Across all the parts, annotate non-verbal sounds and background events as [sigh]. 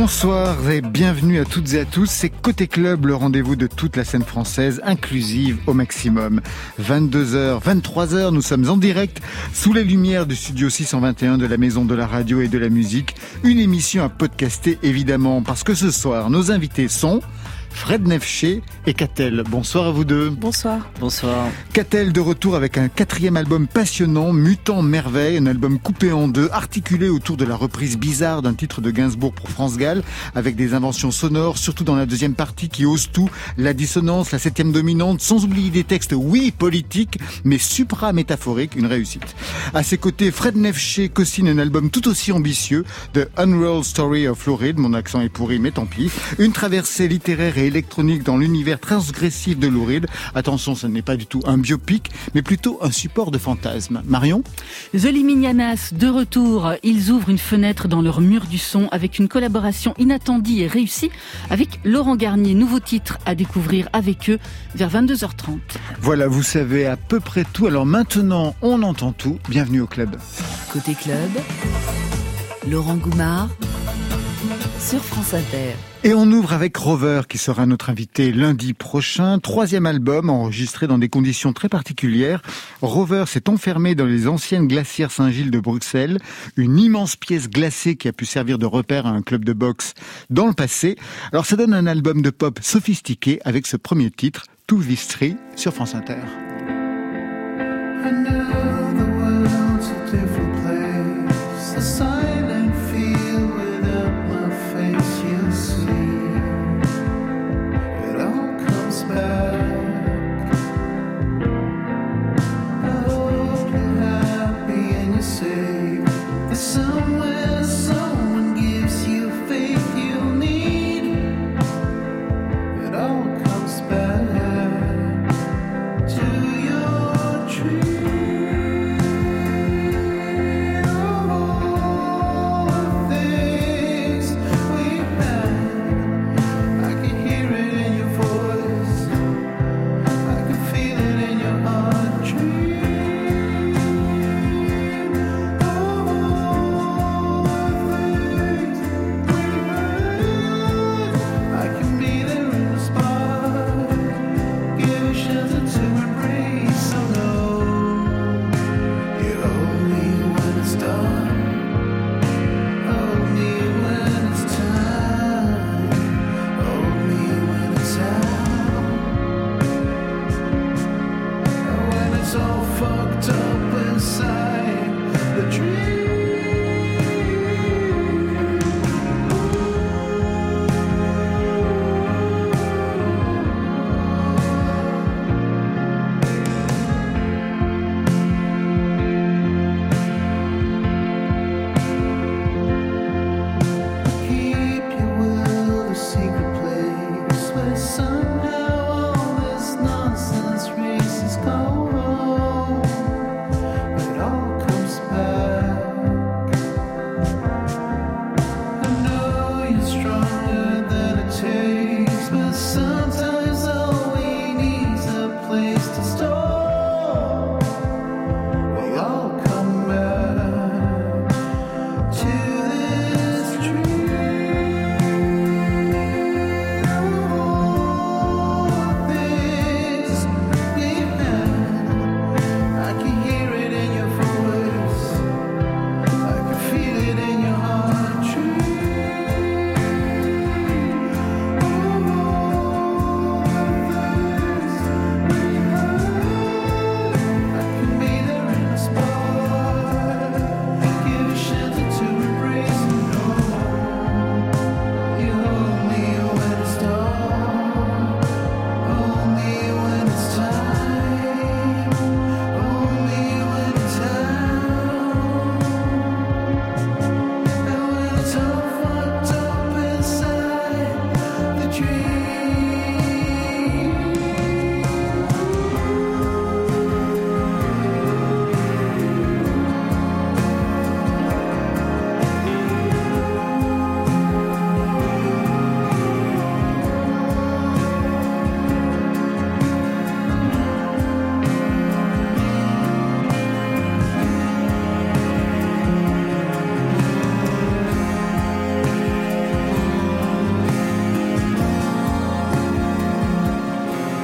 Bonsoir et bienvenue à toutes et à tous. C'est Côté Club, le rendez-vous de toute la scène française, inclusive au maximum. 22h, 23h, nous sommes en direct sous les lumières du studio 621 de la Maison de la Radio et de la Musique. Une émission à podcaster évidemment parce que ce soir, nos invités sont Fred Nefché et Catel. Bonsoir à vous deux. Bonsoir. Bonsoir. Catel de retour avec un quatrième album passionnant, Mutant Merveille, un album coupé en deux, articulé autour de la reprise bizarre d'un titre de Gainsbourg pour France Gall, avec des inventions sonores, surtout dans la deuxième partie qui ose tout, la dissonance, la septième dominante, sans oublier des textes, oui, politiques, mais supra-métaphoriques, une réussite. À ses côtés, Fred Nefché co-signe un album tout aussi ambitieux, The Unrolled Story of Floride, mon accent est pourri, mais tant pis, une traversée littéraire électronique dans l'univers transgressif de Louride. Attention, ce n'est pas du tout un biopic, mais plutôt un support de fantasme. Marion The Liminianas, de retour, ils ouvrent une fenêtre dans leur mur du son avec une collaboration inattendue et réussie avec Laurent Garnier. Nouveau titre à découvrir avec eux vers 22h30. Voilà, vous savez à peu près tout. Alors maintenant, on entend tout. Bienvenue au club. Côté club, Laurent Goumard sur France Inter. Et on ouvre avec Rover qui sera notre invité lundi prochain. Troisième album enregistré dans des conditions très particulières. Rover s'est enfermé dans les anciennes glacières Saint-Gilles de Bruxelles. Une immense pièce glacée qui a pu servir de repère à un club de boxe dans le passé. Alors ça donne un album de pop sophistiqué avec ce premier titre, To This Tree sur France Inter.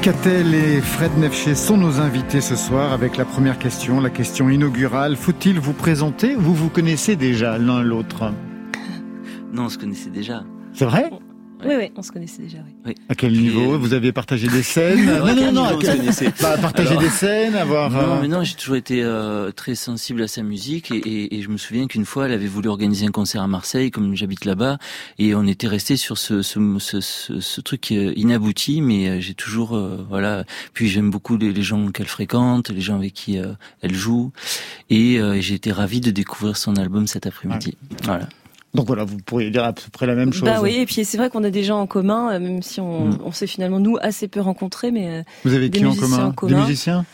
Catel et Fred Nefché sont nos invités ce soir avec la première question, la question inaugurale. Faut-il vous présenter Vous vous connaissez déjà l'un l'autre? Non, on se connaissait déjà. C'est vrai? Oui, oui, on se connaissait déjà. Oui. À quel niveau euh, Vous aviez partagé des [laughs] scènes Non, non, non. À quel... bah, partager des scènes, avoir. Non, euh, mais non, j'ai toujours été euh, très sensible à sa musique et, et, et je me souviens qu'une fois, elle avait voulu organiser un concert à Marseille, comme j'habite là-bas, et on était resté sur ce, ce, ce, ce, ce truc inabouti, mais j'ai toujours, voilà. Puis j'aime beaucoup les, les gens qu'elle fréquente, les gens avec qui elle joue, et j'ai été ravi de découvrir son album cet après-midi. Voilà. Donc voilà, vous pourriez dire à peu près la même chose. Bah oui, et puis c'est vrai qu'on a des gens en commun, euh, même si on, mm. on s'est finalement nous assez peu rencontrés, mais euh, vous avez qui en commun, Des musiciens?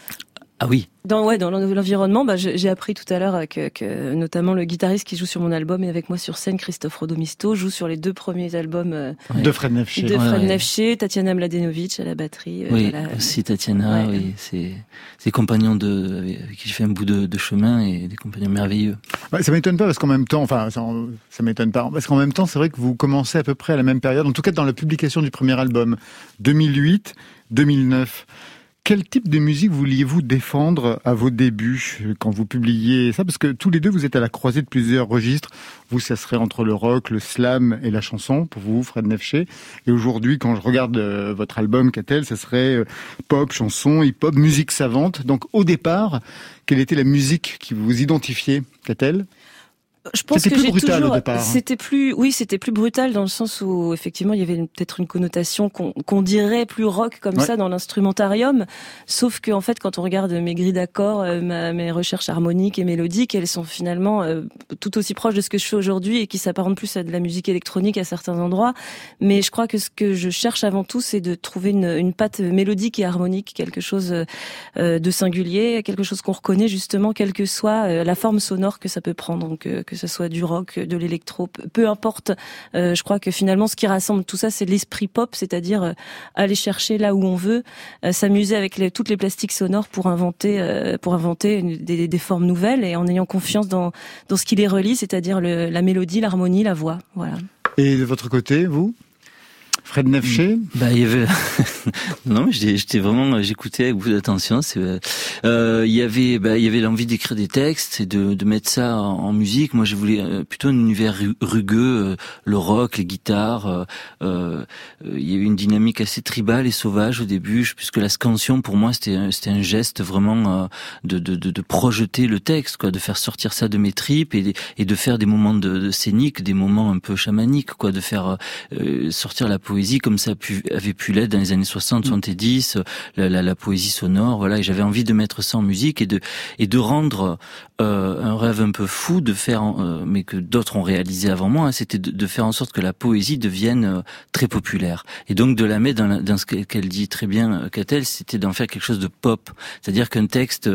Ah oui. Dans ouais dans l'environnement, bah, j'ai appris tout à l'heure que, que, notamment le guitariste qui joue sur mon album et avec moi sur scène, Christophe Rodomisto, joue sur les deux premiers albums euh, de Fred Nefché. De Fred ouais, Tatiana Mladenovic à la batterie. Euh, oui, aussi Tatiana. Oui, c'est c'est compagnons de avec qui j'ai fait un bout de, de, chemin et des compagnons merveilleux. Ouais, ça m'étonne pas parce qu'en même temps, enfin ça, ça m'étonne pas parce qu'en même temps, c'est vrai que vous commencez à peu près à la même période, en tout cas dans la publication du premier album, 2008, 2009. Quel type de musique vouliez-vous défendre à vos débuts quand vous publiez ça? Parce que tous les deux, vous êtes à la croisée de plusieurs registres. Vous, ça serait entre le rock, le slam et la chanson, pour vous, Fred Nefché. Et aujourd'hui, quand je regarde euh, votre album, Catel, ça serait euh, pop, chanson, hip-hop, musique savante. Donc au départ, quelle était la musique qui vous identifiait, Catel? Je pense que j'ai toujours. C'était plus, oui, c'était plus brutal dans le sens où effectivement il y avait peut-être une connotation qu'on dirait plus rock comme ça dans l'instrumentarium. Sauf que en fait, quand on regarde mes grilles d'accords, euh, mes recherches harmoniques et mélodiques, elles sont finalement euh, tout aussi proches de ce que je fais aujourd'hui et qui s'apparentent plus à de la musique électronique à certains endroits. Mais je crois que ce que je cherche avant tout, c'est de trouver une, une patte mélodique et harmonique, quelque chose euh, de singulier, quelque chose qu'on reconnaît justement, quelle que soit la forme sonore que ça peut prendre. Donc que ce soit du rock, de l'électro, peu importe. Euh, je crois que finalement, ce qui rassemble tout ça, c'est l'esprit pop, c'est-à-dire euh, aller chercher là où on veut, euh, s'amuser avec toutes les plastiques sonores pour inventer, pour inventer des, des, formes nouvelles et en ayant confiance dans, dans ce qui les relie, c'est-à-dire la mélodie, l'harmonie, la voix. Voilà. Et de votre côté, vous? Fred Nefché? Bah, il y avait... [laughs] non, j'étais vraiment, j'écoutais avec beaucoup d'attention. C'est, euh, il y avait, bah, il y avait l'envie d'écrire des textes et de, de mettre ça en, musique. Moi, je voulais euh, plutôt un univers rugueux, euh, le rock, les guitares. Euh, euh, il y avait une dynamique assez tribale et sauvage au début, puisque la scansion, pour moi, c'était, c'était un geste vraiment de, de, de, de, projeter le texte, quoi, de faire sortir ça de mes tripes et, de faire des moments de, de scénique, des moments un peu chamaniques, quoi, de faire sortir la poésie comme ça avait pu l'être dans les années 60, 70, mm. la, la, la poésie sonore, voilà. Et j'avais envie de mettre ça en musique et de et de rendre euh, un rêve un peu fou de faire, euh, mais que d'autres ont réalisé avant moi, hein, c'était de, faire en sorte que la poésie devienne euh, très populaire. Et donc de la mettre dans, dans ce qu'elle dit très bien, Catel, c'était d'en faire quelque chose de pop. C'est-à-dire qu'un texte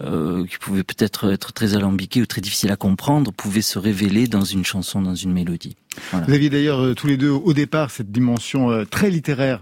qui pouvait peut-être être très alambiqué ou très difficile à comprendre pouvait se révéler dans une chanson, dans une mélodie. Vous aviez d'ailleurs tous les deux au départ cette dimension très littéraire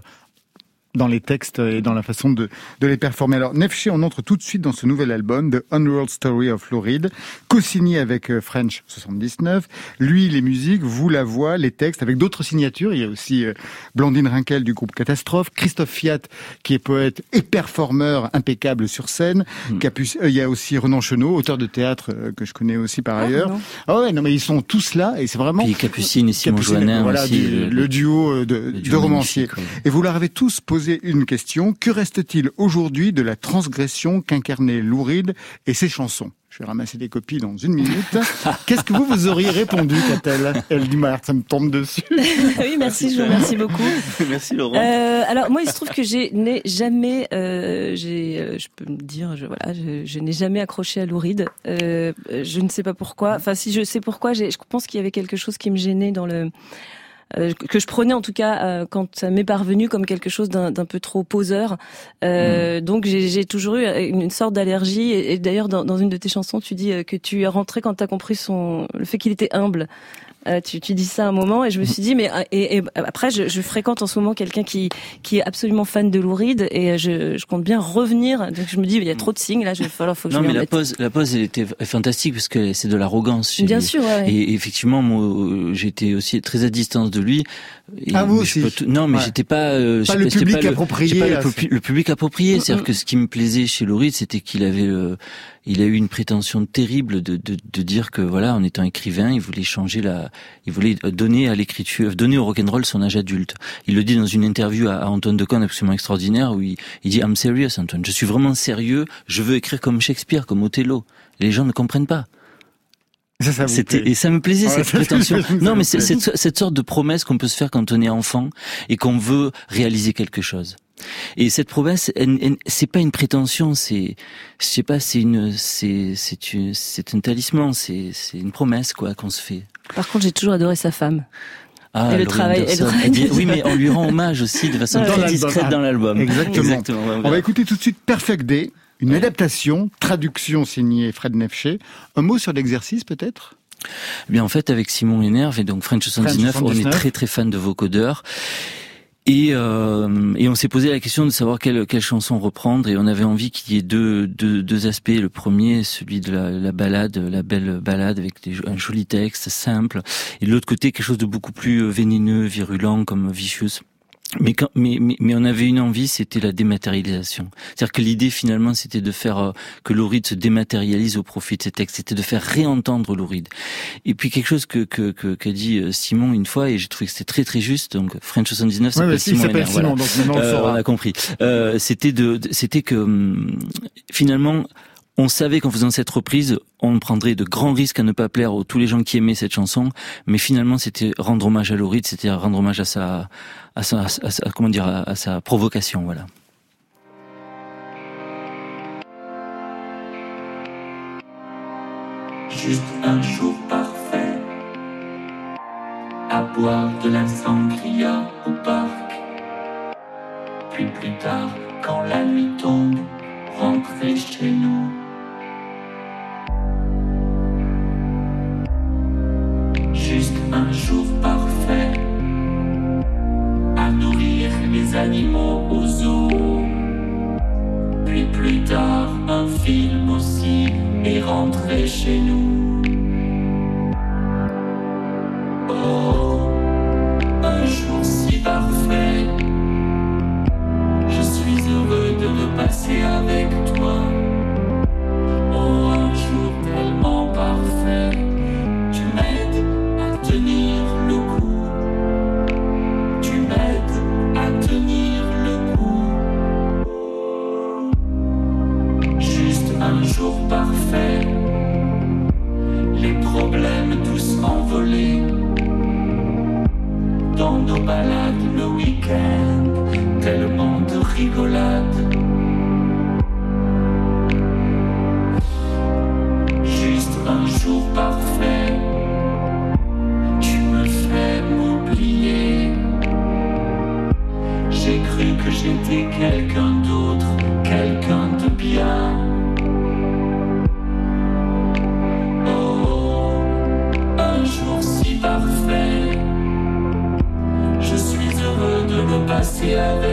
dans les textes et dans la façon de, de les performer. Alors, Nefché, on entre tout de suite dans ce nouvel album, The Unworld Story of Floride, co-signé avec euh, French 79. Lui, les musiques, vous la voix, les textes, avec d'autres signatures. Il y a aussi euh, Blandine Rinkel du groupe Catastrophe, Christophe Fiat, qui est poète et performeur impeccable sur scène. Mm. Euh, il y a aussi Renan Chenot, auteur de théâtre que je connais aussi par ah, ailleurs. Ah ouais, non, mais ils sont tous là et c'est vraiment... Puis Capucine et Simon Joannin voilà, aussi, le, duo de, de romanciers. Et vous leur avez tous posé une question. Que reste-t-il aujourd'hui de la transgression qu'incarnait Louride et ses chansons? Je vais ramasser des copies dans une minute. [laughs] Qu'est-ce que vous vous auriez répondu, Catel? Elle dit, ça me tombe dessus. [laughs] oui, merci, je vous remercie beaucoup. [laughs] merci Laurent. Euh, alors moi, il se trouve que je n'ai jamais, euh, j'ai, euh, je peux me dire, je, voilà, je, n'ai jamais accroché à Louride. Euh, je ne sais pas pourquoi. Enfin, si je sais pourquoi, je pense qu'il y avait quelque chose qui me gênait dans le que je prenais en tout cas euh, quand ça m'est parvenu comme quelque chose d'un peu trop poseur. Euh, mm. Donc j'ai toujours eu une, sorte d'allergie. Et, d'ailleurs, dans, dans, une de tes chansons, tu dis que tu es rentré quand tu as compris son le fait qu'il était humble. Euh, tu, tu dis ça un moment et je me suis dit mais euh, et, après je, je, fréquente en ce moment quelqu'un qui qui est absolument fan de Louride et je, je, compte bien revenir. Donc je me dis il y a trop de signes là, je vais falloir faut que non, je mais la pause la pause elle était fantastique parce que c'est de l'arrogance. Bien sûr. Ouais, Et effectivement moi j'étais aussi très à distance de lui. ah vous aussi. non mais j'étais pas, euh, pas, le public approprié. Pas le, public approprié. C'est-à-dire que ce qui me plaisait chez Louride c'était qu'il avait il a eu une prétention terrible de, de, de, dire que voilà, en étant écrivain, il voulait changer la, il voulait donner à l'écriture, donner au rock'n'roll son âge adulte. Il le dit dans une interview à, Antoine Decaune absolument extraordinaire où il, il dit I'm serious Antoine, je suis vraiment sérieux, je veux écrire comme Shakespeare, comme Othello. Les gens ne comprennent pas. Ça, C'était et ça me plaisait cette [laughs] prétention. non, mais c'est cette, cette sorte de promesse qu'on peut se faire quand on est enfant et qu'on veut réaliser quelque chose. Et cette promesse, c'est pas une prétention, c'est, je sais pas, c'est une, c'est, c'est c'est un talisman, c'est, c'est une promesse quoi qu'on se fait. Par contre, j'ai toujours adoré sa femme. Ah, et le travail. oui, mais on lui rend hommage aussi de façon très discrète dans l'album. Exactement. On va écouter tout de suite Perfect Day, une adaptation, traduction signée Fred Nefché. Un mot sur l'exercice peut-être? Eh Bien en fait avec Simon Énerve et donc French 79, on est très très fan de vocodeurs et, euh, et on s'est posé la question de savoir quelle, quelle chanson reprendre et on avait envie qu'il y ait deux, deux, deux aspects. Le premier, celui de la, la balade, la belle balade avec des, un joli texte simple. Et de l'autre côté, quelque chose de beaucoup plus vénéneux, virulent comme Vicious. Mais, quand, mais, mais, mais, on avait une envie, c'était la dématérialisation. C'est-à-dire que l'idée finalement, c'était de faire euh, que Louride se dématérialise au profit de ses textes. C'était de faire réentendre Louride. Et puis quelque chose que qu'a que, qu'a dit euh, Simon une fois, et j'ai trouvé que c'était très très juste. Donc French 79, ouais, Simon. Simon voilà. donc euh, on a compris. Euh, c'était de, c'était que hum, finalement on savait qu'en faisant cette reprise, on prendrait de grands risques à ne pas plaire aux tous les gens qui aimaient cette chanson, mais finalement c'était rendre hommage à Lauride, c'était rendre hommage à sa, à sa, à comment dire, à, sa provocation, voilà. Juste un jour parfait, à boire de la sangria au parc, puis plus tard, quand la nuit tombe, rentrer chez nous. Un jour parfait à nourrir les animaux aux zoo. Puis plus tard, un film aussi et rentrer chez nous. cielo.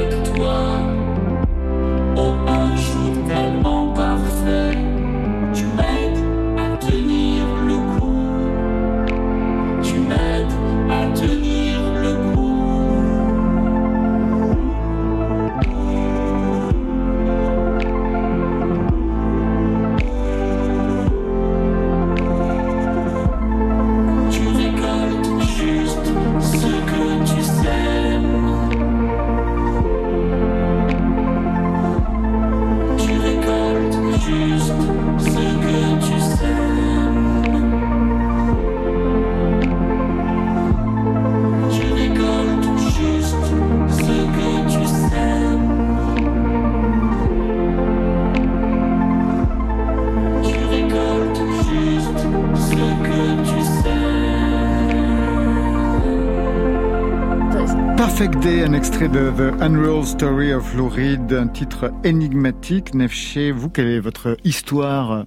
Un extrait de The Unreal Story of Lou Reed, un titre énigmatique. Nefché, vous, quelle est votre histoire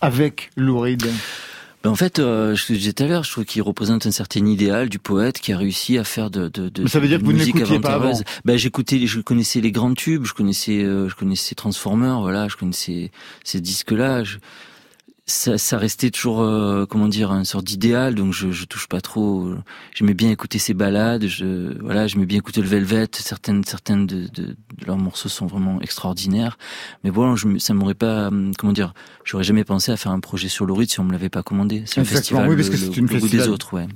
avec Lou Reed ben en fait, euh, je disais tout à l'heure, je trouve qu'il représente un certain idéal du poète qui a réussi à faire de, de, de, ça veut dire que vous ne pas avant. Ben j'écoutais, je connaissais les grands tubes, je connaissais, euh, je connaissais Transformers, voilà, je connaissais ces disques-là. Je, ça, ça restait toujours, euh, comment dire, une sorte d'idéal. Donc je, je touche pas trop. J'aimais bien écouter ces balades. Je, voilà, j'aimais bien écouter le Velvet. Certaines, certaines de, de, de, leurs morceaux sont vraiment extraordinaires. Mais bon, je, ça m'aurait pas, hum, comment dire, j'aurais jamais pensé à faire un projet sur l'Oride si on me l'avait pas commandé. C'est un festival, oui, parce que c'est une festival. des autres, ouais.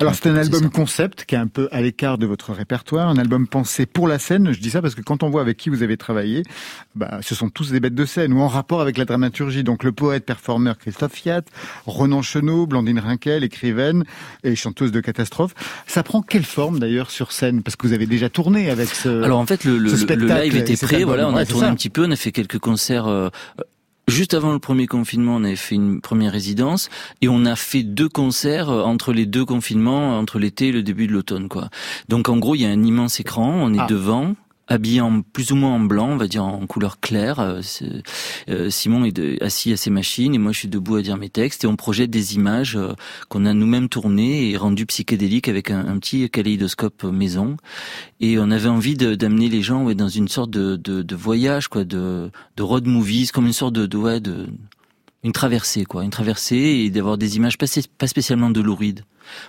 Alors c'est un album concept qui est un peu à l'écart de votre répertoire, un album pensé pour la scène. Je dis ça parce que quand on voit avec qui vous avez travaillé, bah, ce sont tous des bêtes de scène ou en rapport avec la dramaturgie. Donc le poète, performeur Christophe Fiat, Renan Chenot, Blandine Rinkel, écrivaine et chanteuse de catastrophe. Ça prend quelle forme d'ailleurs sur scène? Parce que vous avez déjà tourné avec ce Alors en fait, le, le, le live était prêt. Voilà, on a tourné un petit peu, on a fait quelques concerts. Euh, Juste avant le premier confinement, on avait fait une première résidence et on a fait deux concerts euh, entre les deux confinements, entre l'été et le début de l'automne, quoi. Donc en gros, il y a un immense écran, on est ah. devant, habillé en plus ou moins en blanc, on va dire en couleur claire. Euh, euh, Simon est assis à ses machines et moi je suis debout à dire mes textes et on projette des images euh, qu'on a nous-mêmes tournées et rendues psychédéliques avec un, petit kaléidoscope maison. Et on avait envie d'amener les gens ouais, dans une sorte de, de, de, voyage, quoi, de, de road movies, comme une sorte de, de, ouais, de une traversée, quoi, une traversée et d'avoir des images pas, spécialement de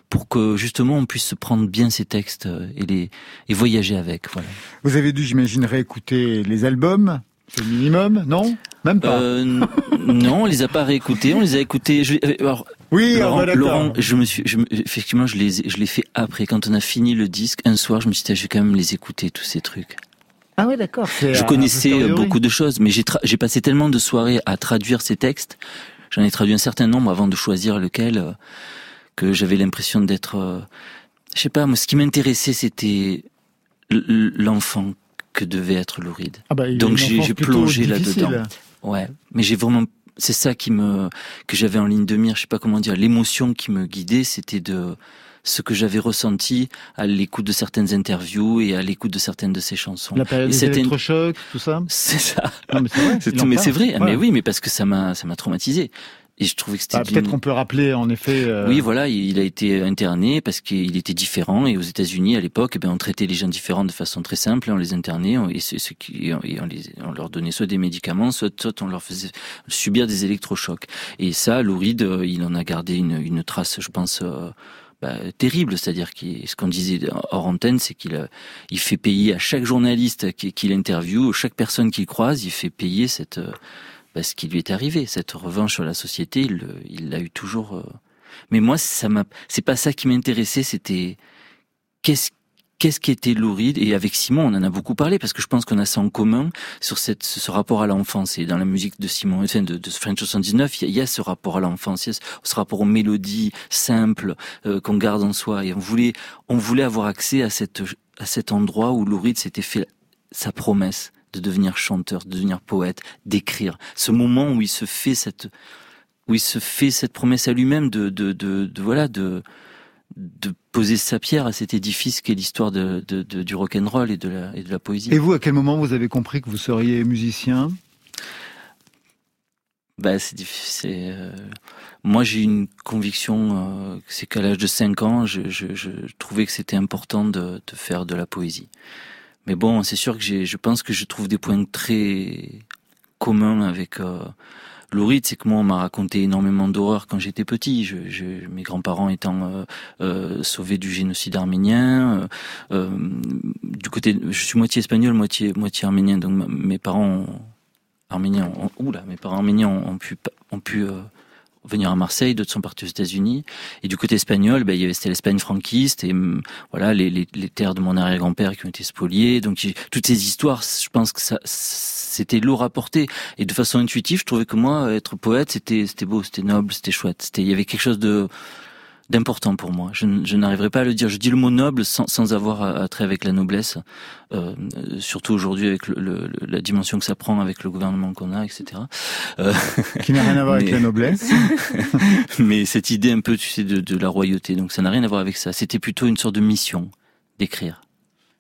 pour que justement on puisse se prendre bien ces textes euh, et les et voyager avec. Voilà. Vous avez dû, j'imagine, réécouter les albums. C'est le minimum, non? Même pas. Euh, non, on les a pas réécoutés. On les a écoutés. Je, euh, alors, oui, Laurent, Laurent, je me suis, je, effectivement, je les, je l'ai fait après. Quand on a fini le disque, un soir, je me suis dit, je vais quand même les écouter tous ces trucs. Ah oui, d'accord. Je connaissais beaucoup de choses, mais j'ai passé tellement de soirées à traduire ces textes. J'en ai traduit un certain nombre avant de choisir lequel que j'avais l'impression d'être, euh, je sais pas, moi, ce qui m'intéressait, c'était l'enfant que devait être Louride. Ah bah, Donc j'ai plongé là-dedans. Ouais, mais j'ai vraiment, c'est ça qui me, que j'avais en ligne de mire, je sais pas comment dire, l'émotion qui me guidait, c'était de ce que j'avais ressenti à l'écoute de certaines interviews et à l'écoute de certaines de ses chansons. La période des électrochocs, tout ça? C'est ça. Non, mais c'est vrai. mais c'est vrai. Mais oui, mais parce que ça m'a, ça m'a traumatisé. Et je trouvais que c'était. Bah, peut-être qu'on peut rappeler en effet. Euh, oui, voilà, il a été interné parce qu'il était différent. Et aux États-Unis, à l'époque, eh ben, on traitait les gens différents de façon très simple. On les internait et, ce qui, et on, les, on, leur donnait soit des médicaments, soit, soit, on leur faisait subir des électrochocs. Et ça, Louride, euh, il en a gardé une, une trace, je pense. Euh, bah, terrible, c'est-à-dire que ce qu'on disait hors antenne, c'est qu'il il fait payer à chaque journaliste qu'il interviewe, chaque personne qu'il croise, il fait payer cette bah, ce qui lui est arrivé. Cette revanche sur la société, il l'a eu toujours. Euh. Mais moi, ça m'a. C'est pas ça qui m'intéressait. C'était qu'est-ce qu'est-ce qui était louride et avec Simon on en a beaucoup parlé parce que je pense qu'on a ça en commun sur cette ce rapport à l'enfance et dans la musique de Simon enfin de, de French 79 il y, a, ce rapport à l'enfance il y a ce rapport aux mélodies simples euh, qu'on garde en soi et on voulait on voulait avoir accès à cette à cet endroit où Louride s'était fait sa promesse de devenir chanteur, de devenir poète, d'écrire. Ce moment où il se fait cette, où il se fait cette promesse à lui-même de, de, de, de, voilà, de, de poser sa pierre à cet édifice qu'est l'histoire de, de, de, du rock'n'roll et de la, et de la poésie. Et vous, à quel moment vous avez compris que vous seriez musicien? Bah, c'est difficile. Euh... Moi, j'ai une conviction, euh, c'est qu'à l'âge de 5 ans, je, je, je trouvais que c'était important de, de, faire de la poésie. Mais bon, c'est sûr que j'ai, je pense que je trouve des points très communs avec euh, c'est que moi, on m'a raconté énormément d'horreurs quand j'étais petit. Je, je, mes grands-parents étant euh, euh, sauvés du génocide arménien. Euh, euh, du côté, je suis moitié espagnol, moitié moitié arménien. Donc mes parents arméniens, ont, oula, mes parents arméniens ont, ont pu ont pu euh, venir à Marseille, d'autres sont partis aux États-Unis. Et du côté espagnol, ben, il y avait c'était l'Espagne franquiste et hum, voilà les, les, les terres de mon arrière-grand-père qui ont été spoliées. Donc toutes ces histoires, je pense que ça c'était lourd à porter. Et de façon intuitive, je trouvais que moi être poète, c'était c'était beau, c'était noble, c'était chouette. C'était il y avait quelque chose de d'important pour moi. Je, je n'arriverai pas à le dire. Je dis le mot noble sans, sans avoir à, trait avec la noblesse, euh, surtout aujourd'hui avec le, le, la dimension que ça prend avec le gouvernement qu'on a, etc. Euh, [laughs] Qui n'a rien à voir avec la noblesse. [laughs] mais cette idée un peu, tu sais, de, de la royauté. Donc ça n'a rien à voir avec ça. C'était plutôt une sorte de mission d'écrire.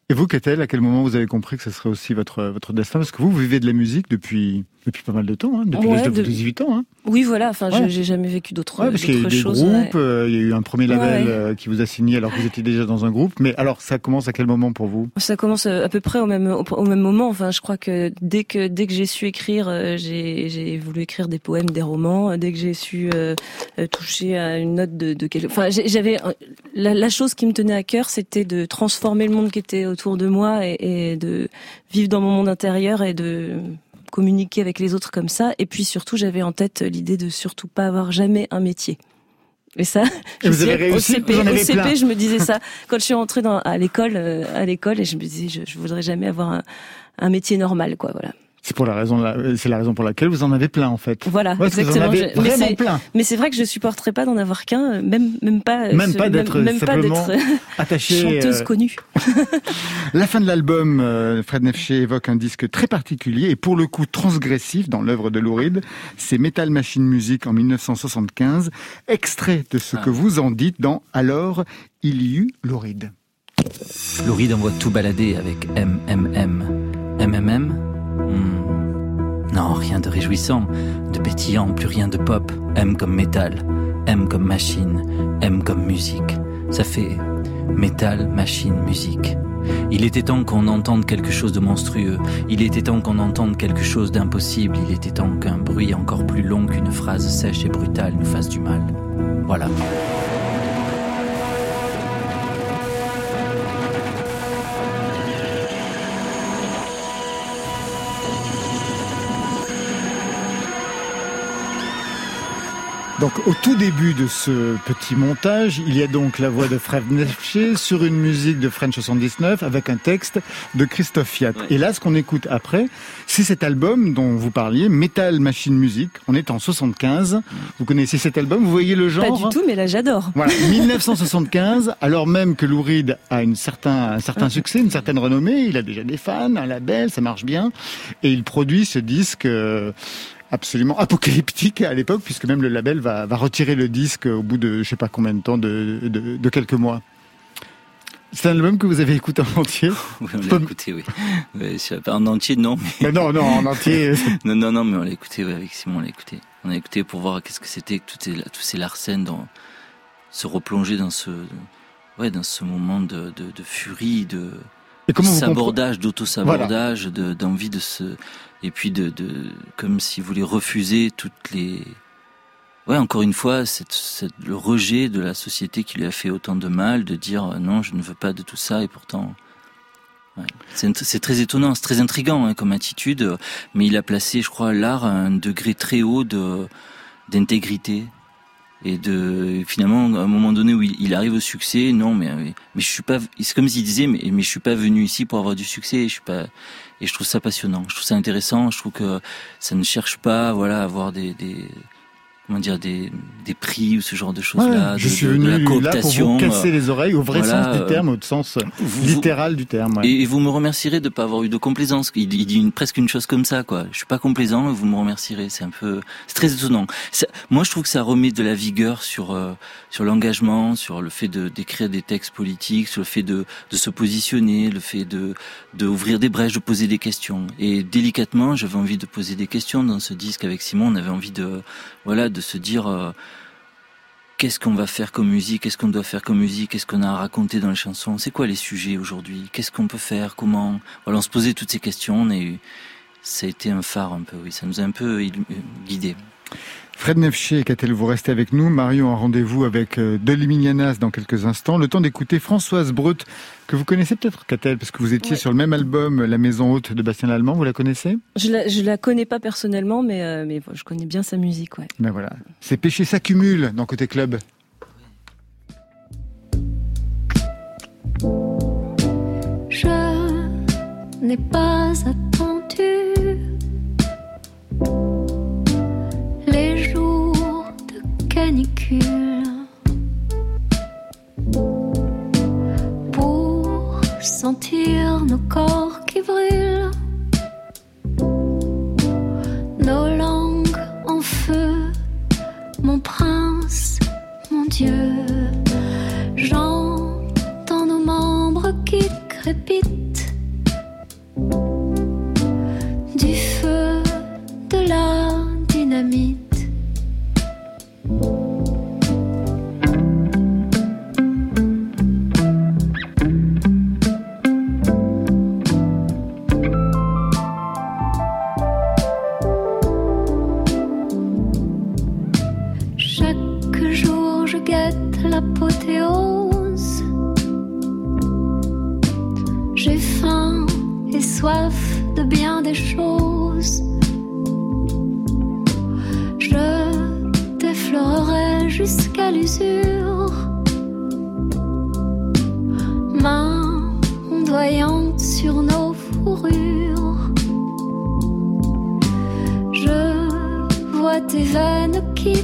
Et vous, Catel, à quel moment vous avez compris que ce serait aussi votre, votre destin? Parce que vous, vous vivez de la musique depuis, depuis pas mal de temps, hein, depuis l'âge de, 18 ans. Hein. Oui, voilà, enfin, j'ai jamais vécu d'autres ouais, parce qu'il y a eu des groupes, euh, il y a eu un premier label euh, qui vous a signé alors que vous étiez déjà dans un groupe. Mais alors, ça commence à quel moment pour vous? Ça commence euh, à peu près au même, au, même moment. Enfin, je crois que dès que, dès que j'ai su écrire, j'ai voulu écrire des poèmes, des romans. Dès que j'ai su toucher à une note de, de quelque... Enfin, j'avais... La, la chose qui me tenait à cœur, c'était de transformer le monde qui était autour de moi et, et de vivre dans mon monde intérieur et de communiquer avec les autres comme ça. Et puis surtout, j'avais en tête l'idée de surtout pas avoir jamais un métier. Et ça, [laughs] je vous avez réussi, au CP, au CP je me disais ça [laughs] quand je suis rentrée dans, à l'école, euh, à l'école, et je me disais, je, je voudrais jamais avoir un, un métier normal, quoi, voilà. C'est pour la raison, c'est la raison pour laquelle vous en avez plein en fait. Voilà, exactement. vraiment plein. Mais c'est vrai que je supporterais pas d'en avoir qu'un, même même pas. Même pas d'être simplement attaché. [laughs] Chanteuse euh, connue. [laughs] la fin de l'album, euh, Fred Nefché évoque un disque très particulier et pour le coup transgressif dans l'œuvre de Louride. C'est Metal Machine Music en 1975, extrait de ce que ah. vous en dites dans Alors il y eut Louride. Louride envoie tout balader avec MMM. MMM. Non, rien de réjouissant, de pétillant, plus rien de pop. M comme métal, M comme machine, M comme musique. Ça fait métal, machine, musique. Il était temps qu'on entende quelque chose de monstrueux. Il était temps qu'on entende quelque chose d'impossible. Il était temps qu'un bruit encore plus long qu'une phrase sèche et brutale nous fasse du mal. Voilà. Donc au tout début de ce petit montage, il y a donc la voix de Fred Nefché sur une musique de French 79 avec un texte de Christophe Fiat. Et là, ce qu'on écoute après, c'est cet album dont vous parliez, Metal Machine Music. On est en 75. Vous connaissez cet album Vous voyez le genre Pas du tout, mais là j'adore. Voilà, [laughs] 1975, alors même que Lou Reed a une certain, un certain succès, une certaine renommée, il a déjà des fans, un label, ça marche bien, et il produit ce disque euh, absolument apocalyptique à l'époque, puisque même le label va, va, retirer le disque au bout de je sais pas combien de temps, de, de, de quelques mois. C'est un album que vous avez écouté en entier [laughs] Oui, on l'a écouté, oui. en entier, non. Mais... non, non, en entier. [laughs] non, non, non, mais on l'a écouté, oui, avec Simon, on l'a écouté. On a écouté pour voir qu'est-ce que c'était que tous ces Larsen dans, se replonger dans ce, ouais, dans ce moment de, de, de furie, de, sabordage, d'auto-sabordage, d'envie de se, et puis de, comme s'il voulait refuser toutes les ouais encore une fois le rejet de la société qui lui a fait autant de mal de dire euh, non je ne veux pas de tout ça et pourtant c'est très étonnant c'est très intrigant hein, comme attitude mais il a placé je crois l'art à un degré très haut d'intégrité. Et de finalement à un moment donné où il, arrive au succès non mais mais je suis pas c'est comme s'il disait mais mais je suis pas venu ici pour avoir du succès je suis pas et je trouve ça passionnant. Je trouve ça intéressant. Je trouve que ça ne cherche pas voilà à avoir des, des comment dire des, des prix ou ce genre de choses là je suis venu là pour vous casser les oreilles au vrai sens du terme au sens littéral du terme et, vous me remercierez de pas avoir eu de complaisance. Il, dit une, presque une chose comme ça quoi. Je suis pas complaisant vous me remercierez. C'est un peu c'est très étonnant. Moi je trouve que ça remet de la vigueur sur euh, sur l'engagement sur le fait de d'écrire des textes politiques sur le fait de de se positionner le fait de d'ouvrir des brèches de poser des questions. Et délicatement j'avais envie de poser des questions dans ce disque avec Simon. On avait envie de voilà de se dire euh, qu'est-ce qu'on va faire comme musique, qu'est-ce qu'on doit faire comme musique, qu'est-ce qu'on a à raconter dans les chansons, c'est quoi les sujets aujourd'hui, qu'est-ce qu'on peut faire, comment. On se posait toutes ces questions et ça a été un phare un peu, oui, ça nous a un peu euh, guidés. Fred Nefché et vous restez avec nous. Marion a rendez-vous avec euh, Deliminianas dans quelques instants. Le temps d'écouter Françoise Brut, que vous connaissez peut-être, Catel, parce que vous étiez sur le même album, La Maison Haute de Bastien Lallemand. Vous la connaissez? Je la, je la connais pas personnellement, mais, euh, mais je connais bien sa musique. Ouais. Ben voilà. Ces péchés s'accumulent dans Côté Club. Je n'ai pas attendu pour sentir nos corps qui brûlent, nos langues en feu, mon prince, mon Dieu. J'entends nos membres qui crépitent choses. Je t'effleurerai jusqu'à l'usure. Main ondoyante sur nos fourrures. Je vois tes veines qui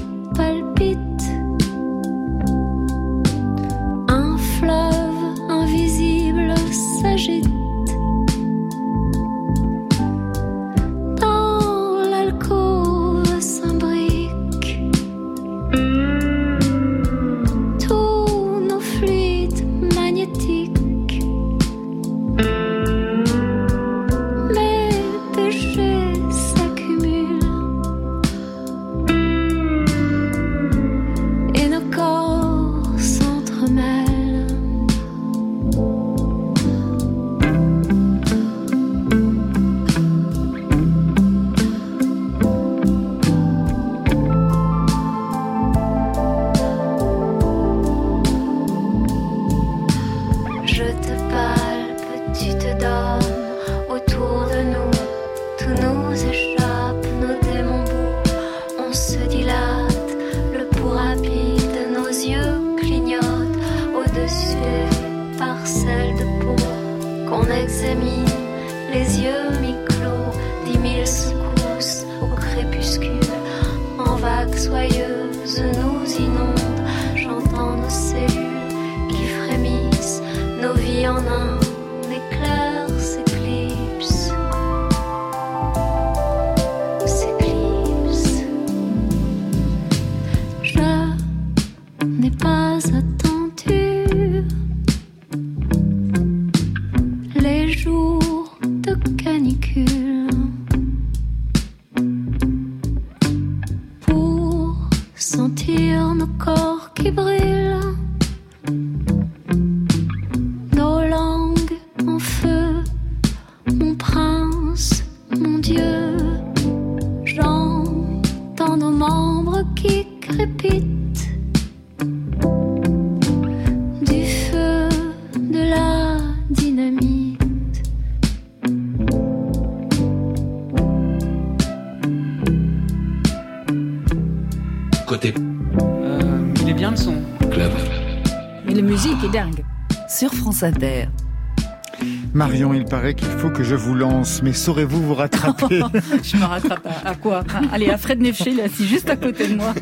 Marion, il paraît qu'il faut que je vous lance, mais saurez-vous vous rattraper [laughs] Je me rattrape à, quoi? Allez, à Fred Nefché, là, assis juste à côté de moi.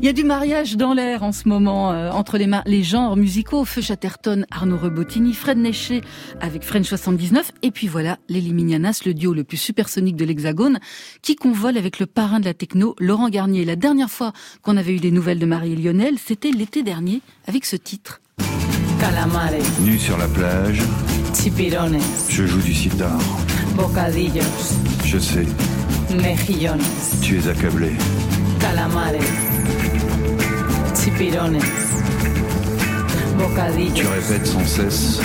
il y a du mariage dans l'air en ce moment, euh, entre les, les genres musicaux, Feu Chatterton, Arnaud Rebottini, Fred Nefché avec French 79, et puis voilà, les Liminianas, le duo le plus supersonique de l'Hexagone, qui convole avec le parrain de la techno, Laurent Garnier. La dernière fois qu'on avait eu des nouvelles de Marie et Lionel, c'était l'été dernier, avec ce titre. Calamares. Nu sur la plage. Chipirones. Je joue du sitar. Bocadillos. Je sais. Mejillones. Tu es accablé. Calamares. Chipirones. Bocadillos. Tu répètes sans cesse.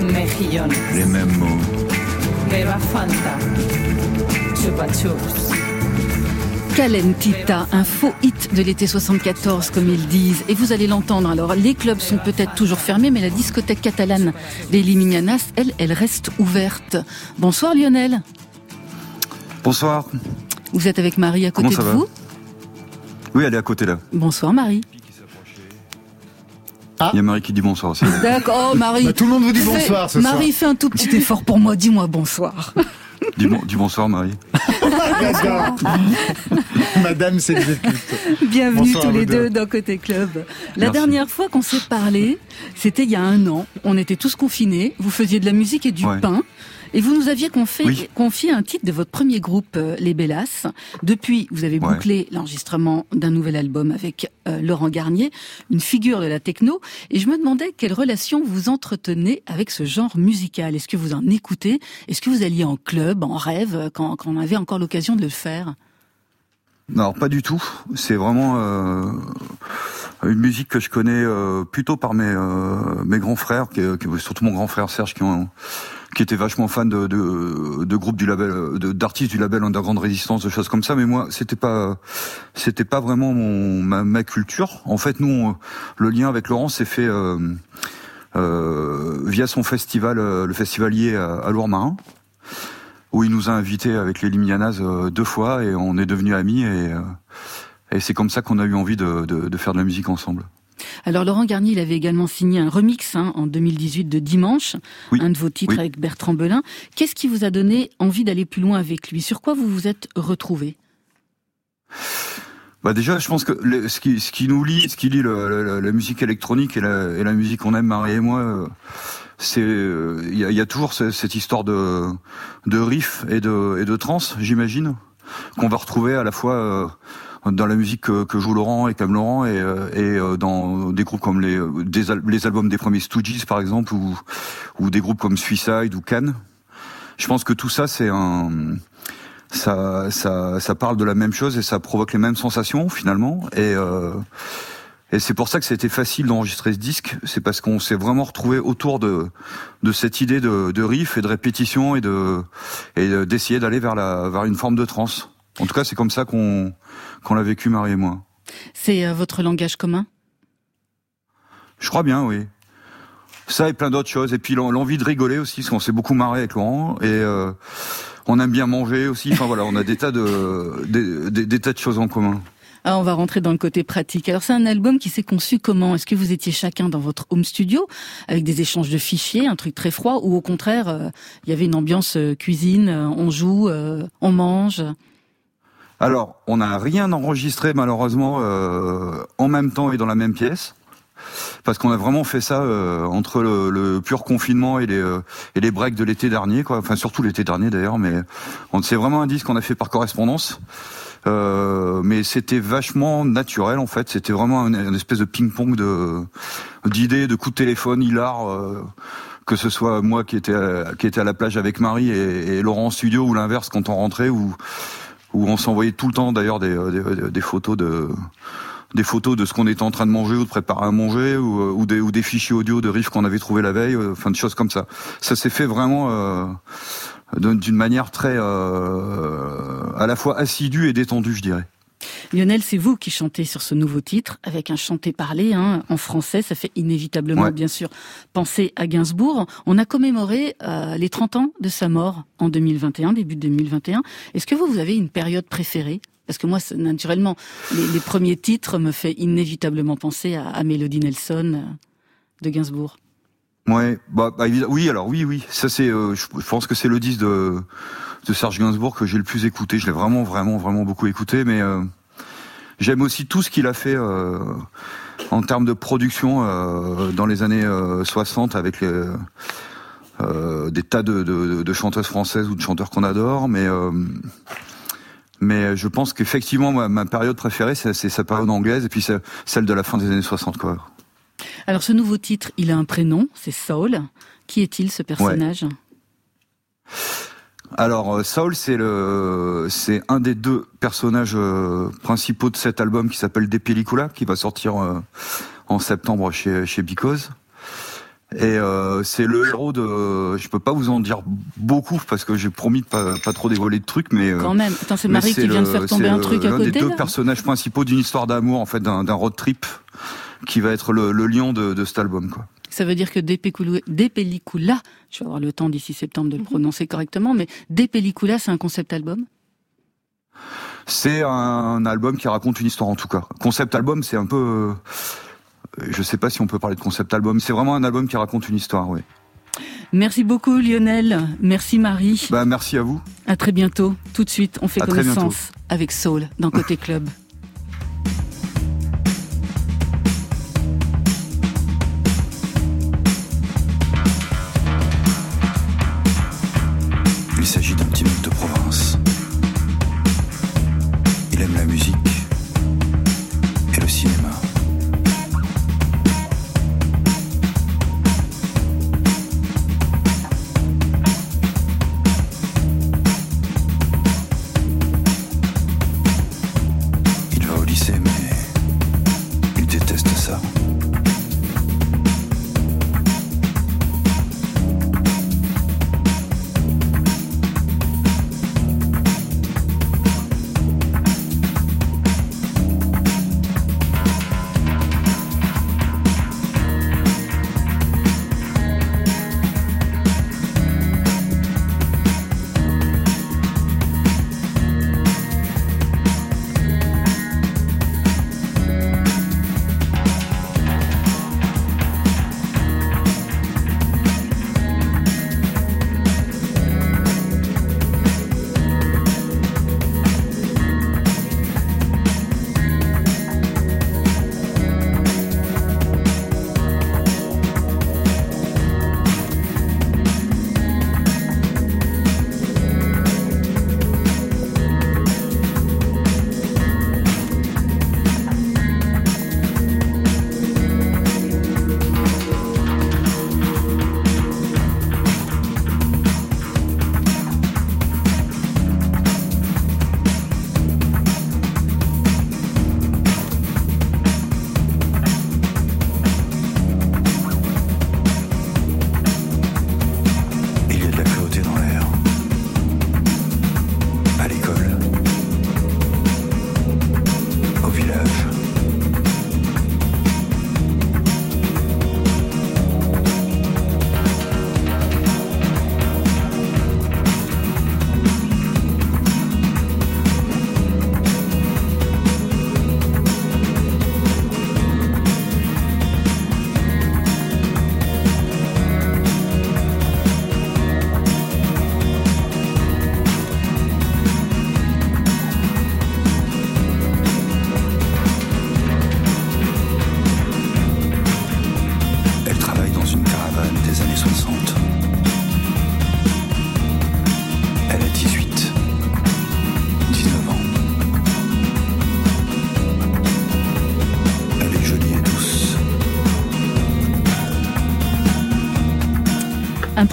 Mejillones. Les mêmes mots. Beba Fanta. Chupa Calentita, un faux hit de l'été 74, comme ils disent. Et vous allez l'entendre. Alors, les clubs sont peut-être toujours fermés, mais la discothèque catalane des Liminianas, elle, elle reste ouverte. Bonsoir Lionel. Bonsoir. Vous êtes avec Marie à côté de vous Oui, elle est à côté là. Bonsoir Marie. Il y a Marie qui dit bonsoir aussi. D'accord, oh, Marie. Bah, tout le monde vous dit bonsoir ce Marie, fais un tout petit effort pour moi. Dis-moi bonsoir. Dis, bonsoir, Marie. Madame s'exécute. Bienvenue tous les deux dans Côté Club. La dernière fois qu'on s'est parlé, c'était il y a un an. On était tous confinés. Vous faisiez de la musique et du pain. Et vous nous aviez confié, confié un titre de votre premier groupe, euh, Les Bellas. Depuis, vous avez bouclé l'enregistrement d'un nouvel album avec euh, Laurent Garnier, une figure de la techno. Et je me demandais quelle relation vous entretenez avec ce genre musical. Est-ce que vous en écoutez? Est-ce que vous alliez en club, en rêve, quand, quand on avait encore l'occasion de le faire? Non, pas du tout. C'est vraiment euh, une musique que je connais euh, plutôt par mes euh, mes grands frères, qui, surtout mon grand frère Serge, qui, ont, qui était vachement fan de, de, de groupes du label, d'artistes du label Underground Résistance, de choses comme ça. Mais moi, c'était pas c'était pas vraiment mon ma, ma, culture. En fait, nous, le lien avec Laurent s'est fait via son festival, le festivalier à, à Lourmarin où il nous a invités avec les Limianas euh, deux fois et on est devenus amis et, euh, et c'est comme ça qu'on a eu envie de, de, de, faire de la musique ensemble. Alors Laurent Garnier, il avait également signé un remix hein, en 2018 de Dimanche, un de vos titres avec Bertrand Belin. Qu'est-ce qui vous a donné envie d'aller plus loin avec lui? Sur quoi vous vous êtes retrouvé bah déjà, je pense que ce, qui, ce qui nous lie, ce qui lie le, la musique électronique et la, et la musique qu'on aime, Marie et moi, euh, c'est il y, y, a, toujours cette histoire de de riff et de et de trance, j'imagine, qu'on va retrouver à la fois euh, dans la musique que, que, joue Laurent et Cam Laurent et, euh, et euh, dans des groupes comme les des, les albums des premiers Stooges par exemple ou ou des groupes comme Suicide ou Cannes. Je pense que tout ça c'est un ça, ça, ça parle de la même chose et ça provoque les mêmes sensations finalement. Et, euh, et c'est pour ça que c'était facile d'enregistrer ce disque, c'est parce qu'on s'est vraiment retrouvé autour de de cette idée de, de riff et de répétition et de et d'essayer d'aller vers la vers une forme de trance. En tout cas, c'est comme ça qu'on qu'on l'a vécu Marie et moi. C'est euh, votre langage commun? Je crois bien, oui. Ça et plein d'autres choses. Et puis l'envie de rigoler aussi, parce qu'on s'est beaucoup marré avec Laurent. Et euh, on aime bien manger aussi. Enfin voilà, on a des tas de des, des tas de choses en commun. Ah, on va rentrer dans le côté pratique. Alors c'est un album qui s'est conçu comment? Est-ce que vous étiez chacun dans votre home studio avec des échanges de fichiers, un truc très froid, ou au contraire euh, il y avait une ambiance euh, cuisine, euh, on joue, on mange? Alors on n'a rien enregistré malheureusement en même temps et dans la même pièce parce qu'on a vraiment fait ça entre le, pur confinement et les breaks de l'été dernier quoi. Enfin surtout l'été dernier d'ailleurs mais c'est vraiment un disque qu'on a fait par correspondance euh, mais c'était vachement naturel en fait. C'était vraiment une, espèce de ping-pong de d'idées, de coups de téléphone hilar. Euh, que ce soit moi qui était qui était à la plage avec Marie et, Laurent en studio ou l'inverse quand on rentrait ou où on s'envoyait tout le temps d'ailleurs des, des, des, photos de des photos de ce qu'on était en train de manger ou de préparer à manger ou, ou des, ou des fichiers audio de riffs qu'on avait trouvé la veille, enfin de choses comme ça. Ça s'est fait vraiment euh, d'une manière très euh, à la fois assidue et détendue, je dirais. Lionel, c'est vous qui chantez sur ce nouveau titre, avec un chanté parlé hein, en français. Ça fait inévitablement, bien sûr, penser à Gainsbourg. On a commémoré euh, les 30 ans de sa mort en 2021, début 2021. Est-ce que vous, vous avez une période préférée? Parce que moi, naturellement, les, premiers titres me fait inévitablement penser à, à Mélodie Nelson euh, de Gainsbourg. Ouais, bah, bah oui, alors oui, oui, ça c'est, euh, je pense que c'est le disque de, de Serge Gainsbourg que j'ai le plus écouté. Je l'ai vraiment, vraiment, vraiment beaucoup écouté, mais euh, j'aime aussi tout ce qu'il a fait euh, en termes de production dans les années 60 avec les, des tas de, de, de, chanteuses françaises ou de chanteurs qu'on adore, mais mais je pense qu'effectivement ma, ma, période préférée c'est sa période anglaise et puis celle de la fin des années 60 quoi. Alors ce nouveau titre, il a un prénom, c'est Saul. Qui est-il ce personnage? Alors euh, Saul, c'est le, c'est un des deux personnages euh, principaux de cet album qui s'appelle Des Pellicula, qui va sortir euh, en septembre chez chez Because. Et c'est le héros de. Je peux pas vous en dire beaucoup parce que j'ai promis de pas, pas trop dévoiler de trucs, mais quand même. Attends, c'est Marie qui vient de faire tomber un truc à côté. Un des deux personnages principaux d'une histoire d'amour, en fait, d'un road trip qui va être le, le lion de, de, cet album. Quoi. Ça veut dire que Des Pellicula, je vais avoir le temps d'ici septembre de le mhm. prononcer correctement, mais Des Pellicula, c'est un concept album? C'est un album qui raconte une histoire en tout cas. Concept album, c'est un peu... Euh, je sais pas si on peut parler de concept album. C'est vraiment un album qui raconte une histoire, oui. Merci beaucoup Lionel, merci Marie. Bah merci à vous. À très bientôt. Tout de suite, on fait connaissance avec Soul dans Côté Club. S'agit d'un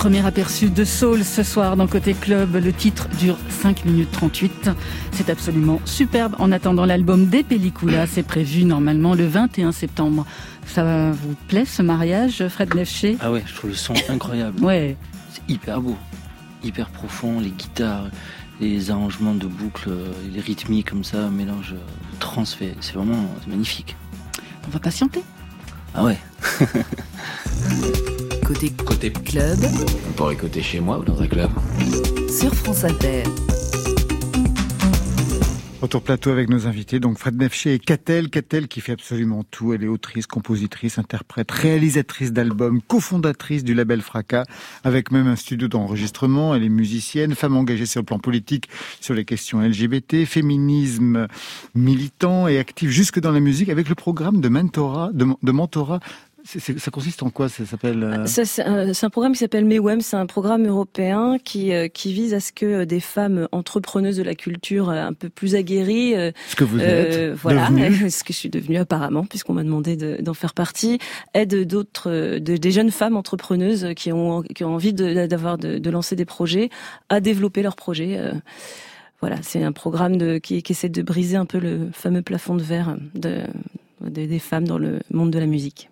premier aperçu de Soul ce soir dans Côté Club. Le titre dure 5 minutes 38. C'est absolument superbe. En attendant l'album des Pelliculas, c'est prévu normalement le 21 septembre. Ça vous plaît ce mariage, Fred Nefché? Ah ouais, je trouve le son incroyable. Ouais. C'est hyper beau, hyper profond, les guitares, les arrangements de boucles, les rythmiques comme ça, mélange transfert. C'est vraiment magnifique. On va patienter. Ah ouais. [laughs] Côté, côté club. On pourrait écouter chez moi ou dans un club. Sur France Inter. Retour plateau avec nos invités, donc Fred Nefché et Catel. Catel qui fait absolument tout. Elle est autrice, compositrice, interprète, réalisatrice d'albums, cofondatrice du label Fracas, avec même un studio d'enregistrement. Elle est musicienne, femme engagée sur le plan politique sur les questions LGBT, féminisme militant et active jusque dans la musique avec le programme de mentorat, de, de mentorat ça consiste en quoi Ça s'appelle euh C'est un programme qui s'appelle MEWEM. C'est un programme européen qui euh, qui vise à ce que des femmes entrepreneuses de la culture euh, un peu plus aguerries, ce que vous êtes, voilà, [laughs] ce que je suis devenue apparemment, puisqu'on m'a demandé d'en faire partie, aident d'autres, des jeunes femmes entrepreneuses qui ont qui ont envie d'avoir de, de, lancer des projets à développer leurs projets. voilà, c'est un programme de, qui, qui essaie de briser un peu le fameux plafond de verre de des, femmes dans le monde de la musique.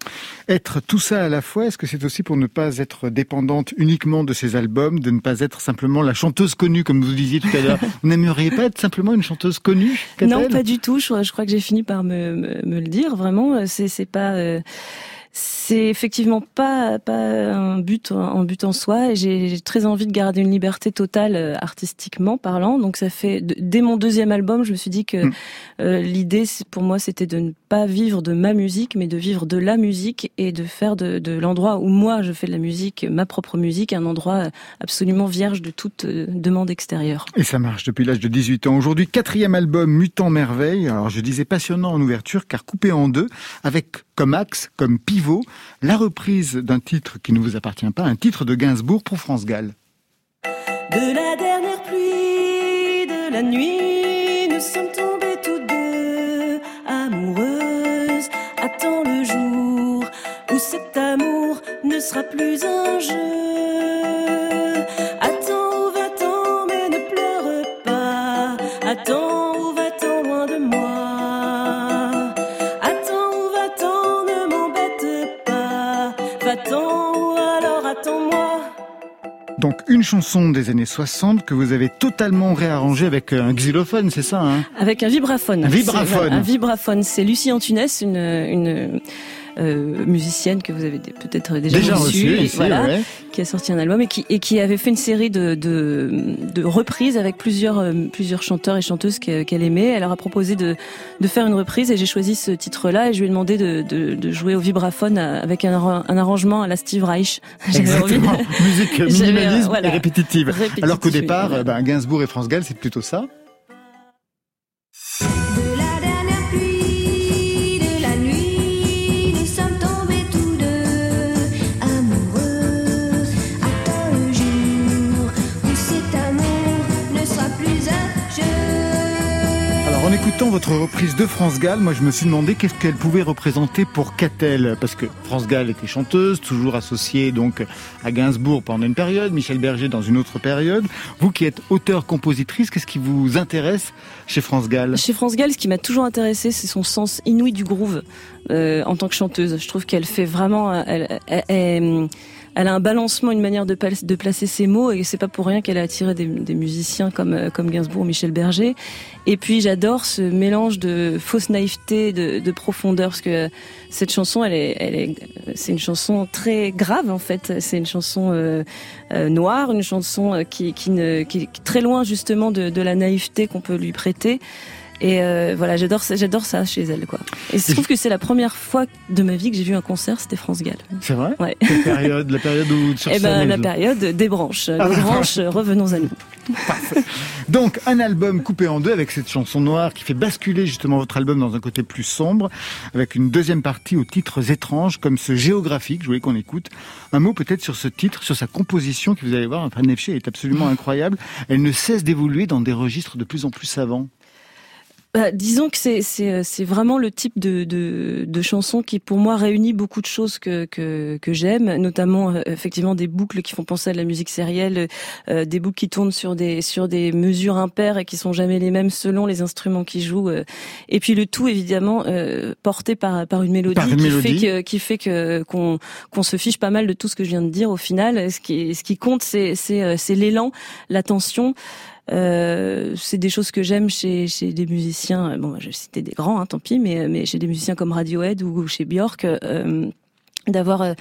Être tout ça à la fois, est-ce que c'est aussi pour ne pas être dépendante uniquement de ces albums, de ne pas être simplement la chanteuse connue, comme vous disiez tout à l'heure [laughs] Vous n'aimeriez pas être simplement une chanteuse connue Non, pas du tout. Je, crois que j'ai fini par me, me, le dire. Vraiment, c'est pas. Euh, c'est effectivement pas pas un but en but en soi. Et j'ai très envie de garder une liberté totale euh, artistiquement parlant. Donc ça fait dès mon deuxième album je me suis dit que mm. euh, l'idée pour moi c'était de ne pas vivre de ma musique mais de vivre de la musique et de faire de, de l'endroit où moi je fais de la musique ma propre musique un endroit absolument vierge de toute euh, demande extérieure. Et ça marche depuis l'âge de 18 ans. Aujourd'hui quatrième album Mutant Merveille. Alors je disais passionnant en ouverture car coupé en deux avec comme axe comme la reprise d'un titre qui ne vous appartient pas, un titre de Gainsbourg pour France Gall. De la dernière pluie, de la nuit, nous sommes tombés tous deux amoureuses. Attends le jour où cet amour ne sera plus un jeu. Une chanson des années 60 que vous avez totalement réarrangée avec un xylophone, c'est ça hein? Avec un vibraphone. Un vibraphone. Un vibraphone. C'est Lucie Antunes, une, une euh, musicienne que vous avez peut-être déjà, déjà reçue, voilà, qui a sorti un album et qui, et qui avait fait une série de, de, de reprises avec plusieurs, euh, plusieurs chanteurs et chanteuses qu'elle aimait. Elle leur a proposé de, de faire une reprise et j'ai choisi ce titre-là et je lui ai demandé de, de, de jouer au vibraphone avec un, un, arrangement à la Steve Reich. [laughs] Exactement. Musique [laughs] minimaliste et répétitive. Alors qu'au départ, ben, Gainsbourg et France Gall, c'est plutôt ça. Écoutant votre reprise de France Gall, moi je me suis demandé qu'est-ce qu'elle pouvait représenter pour Catel, parce que France Gall était chanteuse, toujours associée donc à Gainsbourg pendant une période, Michel Berger dans une autre période. Vous qui êtes auteur-compositrice, qu'est-ce qui vous intéresse chez France Gall? Chez France Gall, ce qui m'a toujours intéressé, c'est son sens inouï du groove euh, en tant que chanteuse. Je trouve qu'elle fait vraiment, elle, elle, elle a un balancement, une manière de, placer ses mots, et c'est pas pour rien qu'elle a attiré des, des, musiciens comme euh, comme Gainsbourg, Michel Berger. Et puis j'adore ce mélange de fausse naïveté, de, de, profondeur, parce que cette chanson, elle est, elle est, c'est une chanson très grave en fait. C'est une chanson euh, euh noire, une chanson euh, qui, qui, ne, qui est très loin justement de, de la naïveté qu'on peut lui prêter. Et euh, voilà, j'adore ça, j'adore ça chez elle, quoi. Et je trouve que c'est la première fois de ma vie que j'ai vu un concert, c'était France Gall. C'est vrai? Ouais. Quelle période, la période où Eh ben, la période des branches. Ah, des branches, revenons à nous. Parfait. Donc, un album coupé en deux avec cette chanson noire qui fait basculer justement votre album dans un côté plus sombre, avec une deuxième partie aux titres étranges comme ce géographique. Je voulais qu'on écoute. Un mot peut-être sur ce titre, sur sa composition qui vous allez voir. Enfin, Nefché est absolument incroyable. Elle ne cesse d'évoluer dans des registres de plus en plus savants. Bah, disons que c'est c'est c'est vraiment le type de, de de chanson qui pour moi réunit beaucoup de choses que que que j'aime, notamment euh, effectivement des boucles qui font penser à la musique sérielle, euh, des boucles qui tournent sur des sur des mesures impaires et qui sont jamais les mêmes selon les instruments qui jouent, euh. et puis le tout évidemment porté par par une mélodie, qui fait que qui fait que qu'on qu'on se fiche pas mal de tout ce que je viens de dire au final. Ce qui ce qui compte c'est c'est c'est l'élan, la tension. Euh, c'est des choses que j'aime chez, chez des musiciens. Bon, je citer des grands, hein, tant pis, mais, mais chez des musiciens comme Radiohead ou, chez Björk. Euh, d'avoir euh,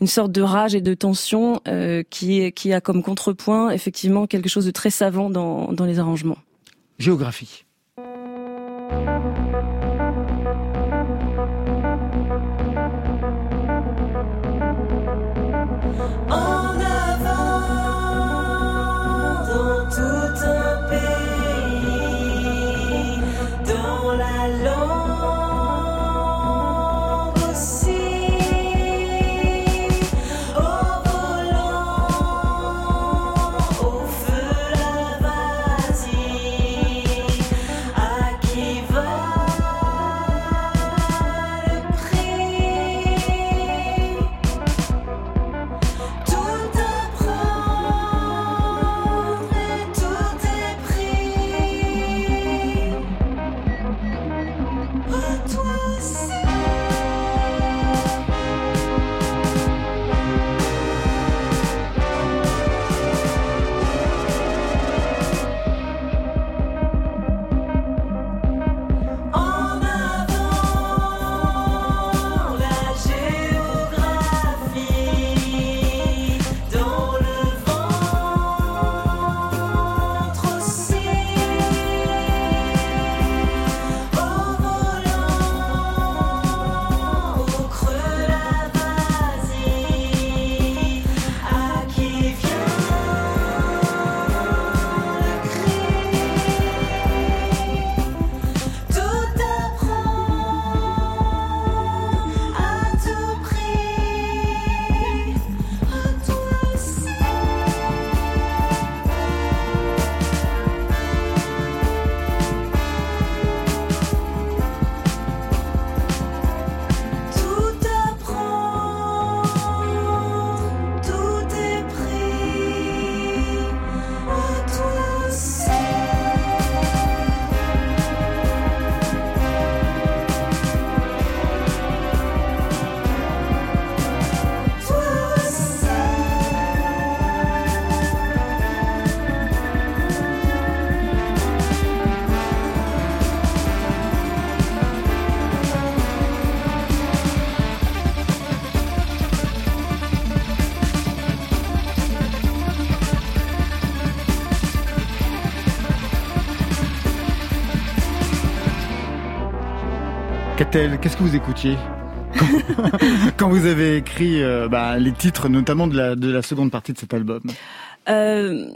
une sorte de rage et de tension euh, qui, qui a comme contrepoint effectivement quelque chose de très savant dans, dans les arrangements. Géographie. Qu'est-ce que vous écoutiez [laughs] quand, vous avez écrit euh, bah, les titres, notamment de la, de la seconde partie de cet album euh,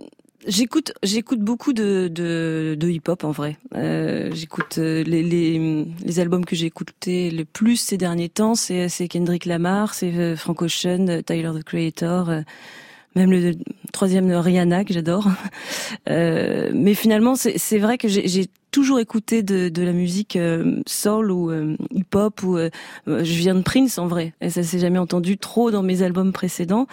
J'écoute, j'écoute beaucoup de, de, hip-hop en vrai. Euh, j'écoute les, les, albums que j'ai écoutés le plus ces derniers temps, c'est, c'est Kendrick Lamar, c'est Frank Ocean, Tyler the Creator, même le troisième de Rihanna que j'adore. [laughs] Mais finalement, c'est, c'est vrai que j'ai toujours écouté de, de la musique soul ou hip-hop ou je viens de Prince en vrai. Et ça s'est jamais entendu trop dans mes albums précédents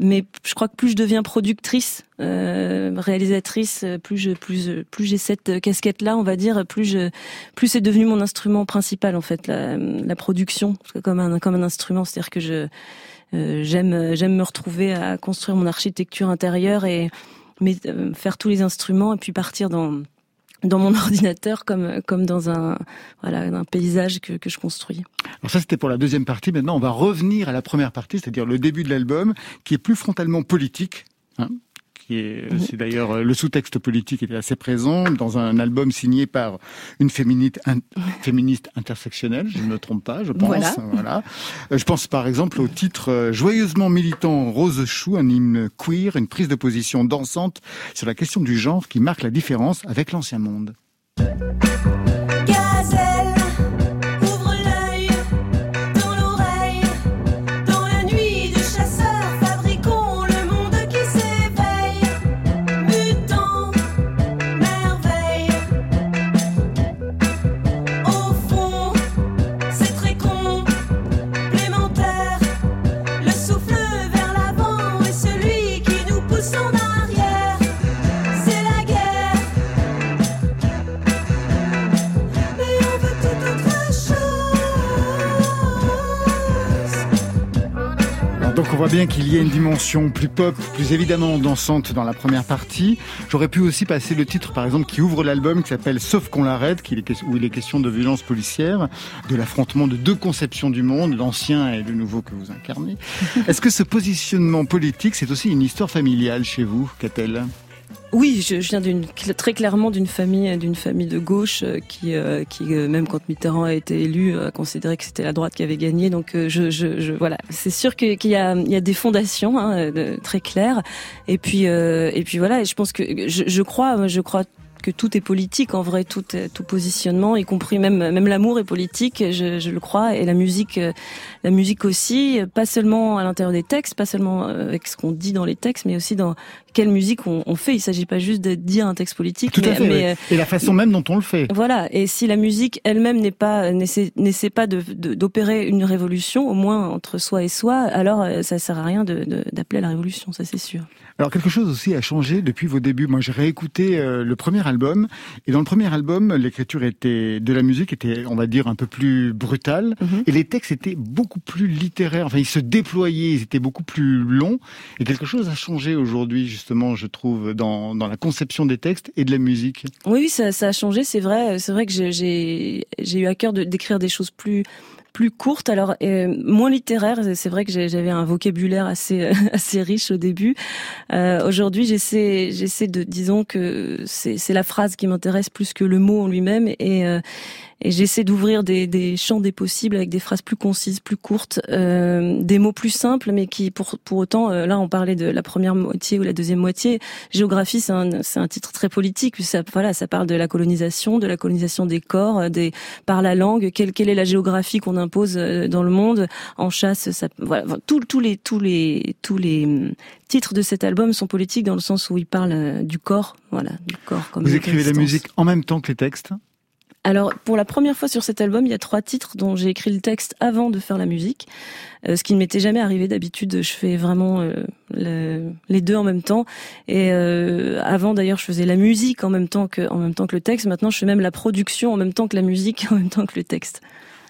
mais je crois que plus je deviens productrice, euh, réalisatrice, plus je plus plus j'ai cette casquette là, on va dire, plus je plus c'est devenu mon instrument principal en fait, la, la production comme un comme un instrument, c'est-à-dire que je euh, j'aime j'aime me retrouver à construire mon architecture intérieure et mais euh, faire tous les instruments et puis partir dans dans mon [laughs] ordinateur comme comme dans un voilà un paysage que, que je construis. Alors ça c'était pour la deuxième partie. Maintenant on va revenir à la première partie, c'est-à-dire le début de l'album, qui est plus frontalement politique. Hein Mhm. c'est d'ailleurs euh, le sous-texte politique était assez présent dans un album signé par une féministe, féministe intersectionnelle, je ne me trompe pas, je pense. Voilà. Euh, je pense par exemple au titre euh, joyeusement militant Rose Chou, un hymne queer, une prise de position dansante sur la question du genre qui marque la différence avec l'ancien monde. On voit bien qu'il y a une dimension plus pop, plus évidemment dansante dans la première partie. J'aurais pu aussi passer le titre, par exemple, qui ouvre l'album, qui s'appelle Sauf qu'on l'arrête, où il est question de violence policière, de l'affrontement de deux conceptions du monde, l'ancien et le nouveau que vous incarnez. [laughs] Est-ce que ce positionnement politique, c'est aussi une histoire familiale chez vous, Catel? Oui, je, viens très clairement d'une famille d'une famille de gauche euh, qui euh, qui euh, même quand Mitterrand a été élu a considéré que c'était la droite qui avait gagné. Donc je, je, je voilà, c'est sûr qu'il y a il y a des fondations hein, très claires. Et puis et puis voilà, et je pense que je, je crois je crois que tout est politique en vrai, tout tout positionnement, y compris même même l'amour est politique, je, je, le crois, et la musique, la musique aussi, pas seulement à l'intérieur des textes, pas seulement avec ce qu'on dit dans les textes, mais aussi dans quelle musique on, on fait. Il s'agit pas juste de dire un texte politique, Tout mais, mais euh, et la façon même dont on le fait. Voilà. Et si la musique elle-même n'est pas n'essaie pas d'opérer de, une révolution, au moins entre soi et soi, alors euh, ça sert à rien d'appeler à la révolution, ça c'est sûr. Alors quelque chose aussi a changé depuis vos débuts. Moi, j'ai réécouté euh, le premier album et dans le premier album, l'écriture était de la musique était, on va dire, un peu plus brutale mhm. et les textes étaient beaucoup plus littéraires. Enfin, ils se déployaient, ils étaient beaucoup plus longs et quelque chose a changé aujourd'hui justement, je trouve, dans, dans la conception des textes et de la musique. Oui, ça, ça a changé, c'est vrai. C'est vrai que j'ai eu à cœur d'écrire des choses plus plus courtes, alors euh, moins littéraires. C'est vrai que j'avais un vocabulaire assez [laughs] assez riche au début. Euh, Aujourd'hui, j'essaie j'essaie de disons que c'est la phrase qui m'intéresse plus que le mot en lui-même et euh, et j'essaie d'ouvrir des, des, champs des possibles avec des phrases plus concises, plus courtes, euh, des mots plus simples, mais qui pour pour autant, euh, là on parlait de la première moitié ou la deuxième moitié. Géographie, c'est un c'est un titre très politique. Ça voilà, ça parle de la colonisation, de la colonisation des corps, euh, des par la langue. Quelle quelle est la géographie qu'on impose euh, dans le monde? En chasse ça, Voilà, tous tous les tous les tous les hum, titres de cet album sont politiques dans le sens où ils parlent du corps, voilà, du corps. Comme Vous écrivez la musique en même temps que les textes? Alors, pour la première fois sur cet album, il y a trois titres dont j'ai écrit le texte avant de faire la musique, euh, ce qui ne m'était jamais arrivé. D'habitude, je fais vraiment euh, les deux en même temps. Et euh, avant, d'ailleurs, je faisais la musique en même temps que en même temps que le texte. Maintenant, je fais même la production en même temps que la musique, [laughs] en même temps que le texte.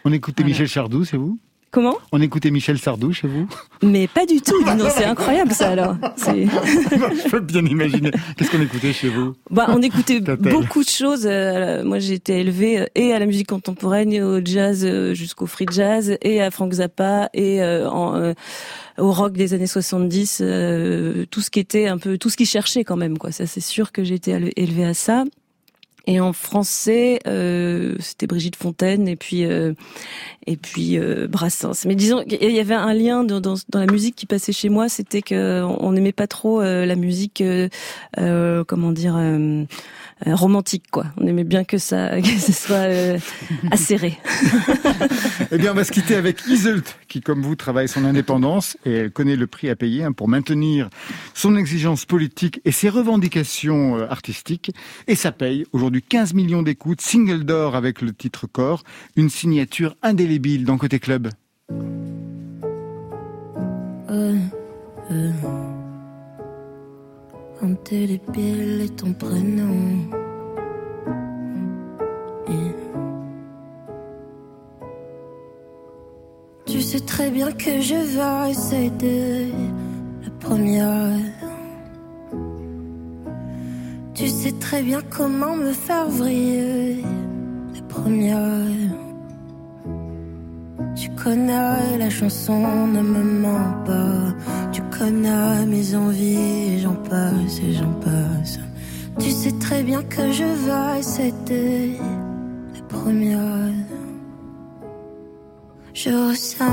On écoutait Michel Chardou, c'est vous? Comment On écoutait Michel Sardou chez vous Mais pas du tout. Non, c'est incroyable ça alors. [laughs] Je peux bien imaginer. Qu'est-ce qu'on écoutait chez vous Bah, on écoutait beaucoup de choses. Euh, moi, j'ai été élevée euh, et à la musique contemporaine, au jazz euh, jusqu'au free jazz, et à Frank Zappa, et en, au rock des années 70, tout ce qui était un peu, tout ce qui cherchait quand même. Quoi. Ça, c'est sûr que j'ai été élevée à ça. Et en français, euh, c'était Brigitte Fontaine et puis euh, et puis euh, Brassens. Mais disons, il y avait un lien dans, dans, dans, la musique qui passait chez moi, c'était que on n'aimait pas trop euh, la musique, euh, comment dire, romantique quoi. On aimait bien que ça, [laughs] que ce soit acéré. [laughs] eh bien, on va se quitter avec Iseult, qui comme vous travaille son indépendance et elle connaît le prix à payer hein, pour maintenir son exigence politique et ses revendications artistiques. Et ça paye aujourd'hui 15 millions d'écoutes, single d'or avec le titre Corps, une signature indélébile dans Côté Club. Euh, indélébile est ton prénom. Tu sais très bien que je vais essayer la première tu sais très bien comment me faire vriller la première. Tu connais la chanson, ne me mens pas. Connais mes envies, j'en passe et j'en passe. Tu sais très bien que je vais, c'était la première. Je ressens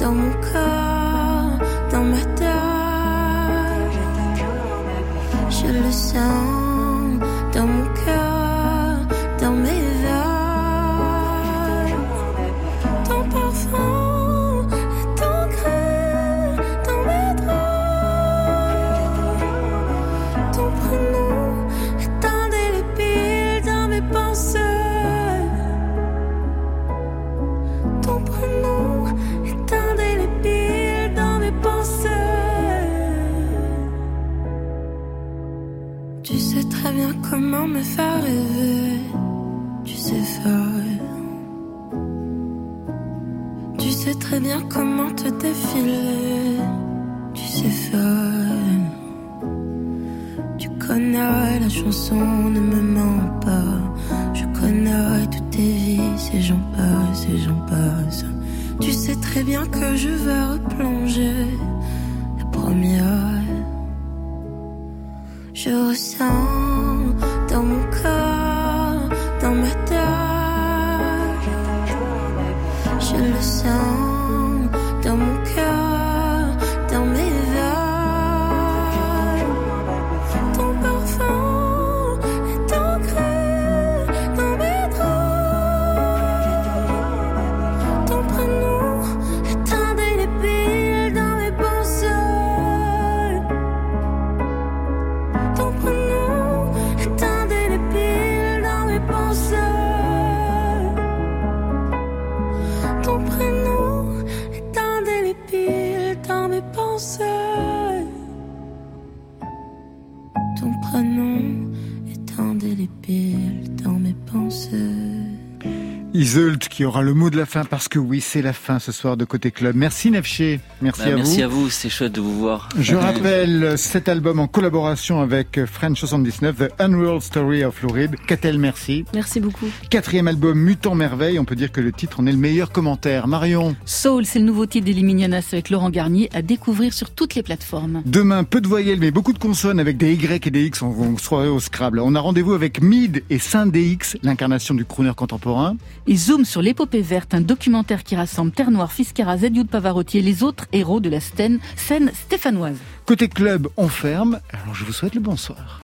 dans mon corps, dans ma tête je le sens dans mon cœur, dans mes me faire rêver. Tu sais faire. Tu sais très bien comment te défiler. Tu sais faire. Tu connais la chanson, ne me mens pas. Je connais toutes tes vies, et j'en passe et j'en passe. Tu sais très bien que je vais replonger la première. Je ressens qui aura le mot de la fin parce que oui, c'est la fin ce soir de Côté Club. Merci Nefché. Merci Bah, à merci vous. à vous, c'est chouette de vous voir. Je [laughs] rappelle cet album en collaboration avec French 79, The Unreal Story of Reed. Catel, merci. Merci beaucoup. Quatrième album, Mutant Merveille. On peut dire que le titre en est le meilleur commentaire. Marion, Soul, c'est le nouveau titre d'Eliminianas avec Laurent Garnier à découvrir sur toutes les plateformes. demain, peu de voyelles, mais beaucoup de consonnes avec des Y et des X. On se croirait au Scrabble. On a rendez-vous avec Mid et Saint DX, l'incarnation du crooner contemporain. Et zoom sur l'épopée verte, un documentaire qui rassemble Terre Noire, Fiscara, Zedioud Pavarotti et les autres héros de la scène, scène stéphanoise. Côté club, on ferme. Alors je vous souhaite le bonsoir.